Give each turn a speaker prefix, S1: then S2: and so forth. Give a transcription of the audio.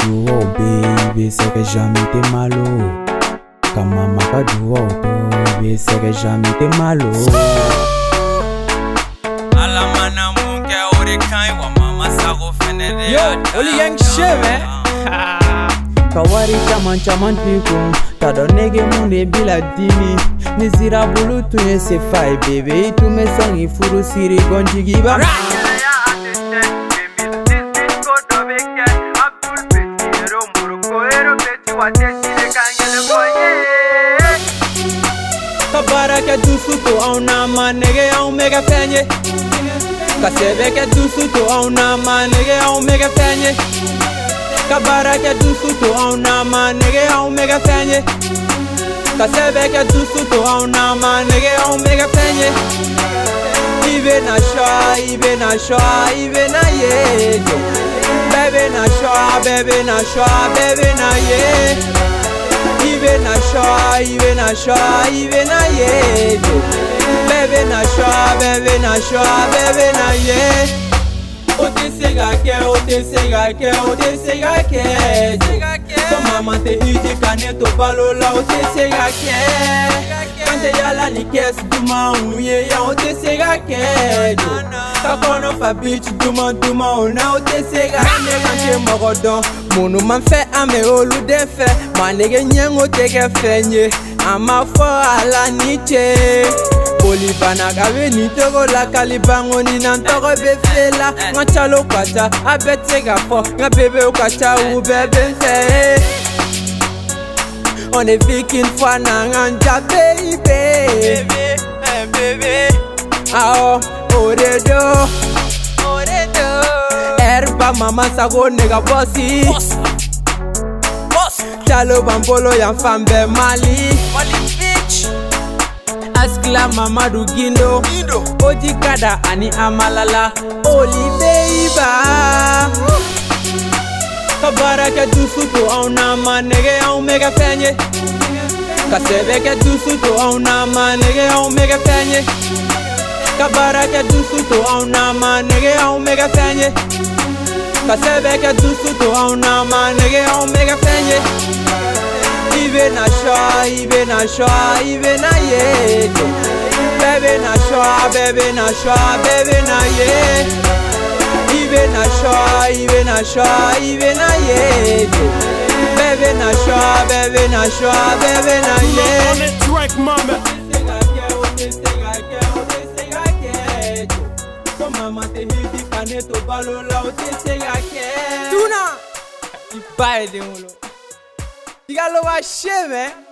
S1: dou bébé, baby, c'est que jamais t'es malo. Quand maman pas dou oh baby, c'est que jamais t'es malo. Ala mana munke ore wa mama sago fenere. Yo, oli yang cheve. Eh? Kawari caman caman t'i kun K'a dɔn nege mun de b'i la dimi Ni sira bulu tun ye sefa ye bebe I tun bɛ sɔn k'i furu siri
S2: tuona manege aumega penye kasebeke dusu tuona manege aumega penye kabarake dusu tuona manege aumega penye kasebeke dusu tuona manege aumega penye
S3: ibe na shwa ibe na shwa ibe na yejo bebe na shwa bebe na shwa bebe na ye ibe na shwa ibe na shwa ibe na yejo bɛɛ bɛna sɔ a bɛɛ bɛna sɔ a bɛɛ bɛna ye.
S4: o tɛ se ka kɛ o tɛ se ka kɛ o tɛ se ka kɛ. sɔmama tɛ i di ka ne to balo la o tɛ se ka kɛ. kan tɛ yala ni kɛsi dumanw ye yan o tɛ se ka kɛ. ka kɔnɔ fa bici
S5: duman
S4: dumanw na
S5: o
S4: tɛ se ka kɛ.
S5: ne kan tɛ mɔgɔ dɔn munnu man fɛ an bɛ olu de fɛ manege ɲɛngo tɛ kɛ fɛn ye a ma fɔ a la ni ce. koliba na ka be nin togolaka libango ni na n tɔgɔ be fela n ka calo ka ca a bɛɛ tɛ ka fɔ n ka bebew ka ca u bɛɛ be n fɛ ye on est viking fois na n ka n ja beibe awɔ o de do ɛriba mama sago nega bɔsi calo ban bolo yan fan bɛɛ mali asikila mamadu gindo ojikada ani amalala olibeiba kabarakɛ dusu to aw na ma nege aw mɛgɛ fɛn ye kasɛbɛkɛ dusu to aw na ma nege aw mɛgɛ fɛn ye kabarakɛ dusu to aw na ma nege aw mɛgɛ fɛn ye kasɛbɛkɛ dusu to aw na ma nege aw mɛgɛ fɛn ye nașa, i vena iete
S3: Bebe nașa, bebe nașa, bebe na iete I vena nașa, i vena nașa, i vena iete Bebe nașa, bebe nașa, bebe na iete Drink mama
S4: Mama te hidi caneto balola o te se
S6: yake Tuna! Ibae de ulo You got a little man.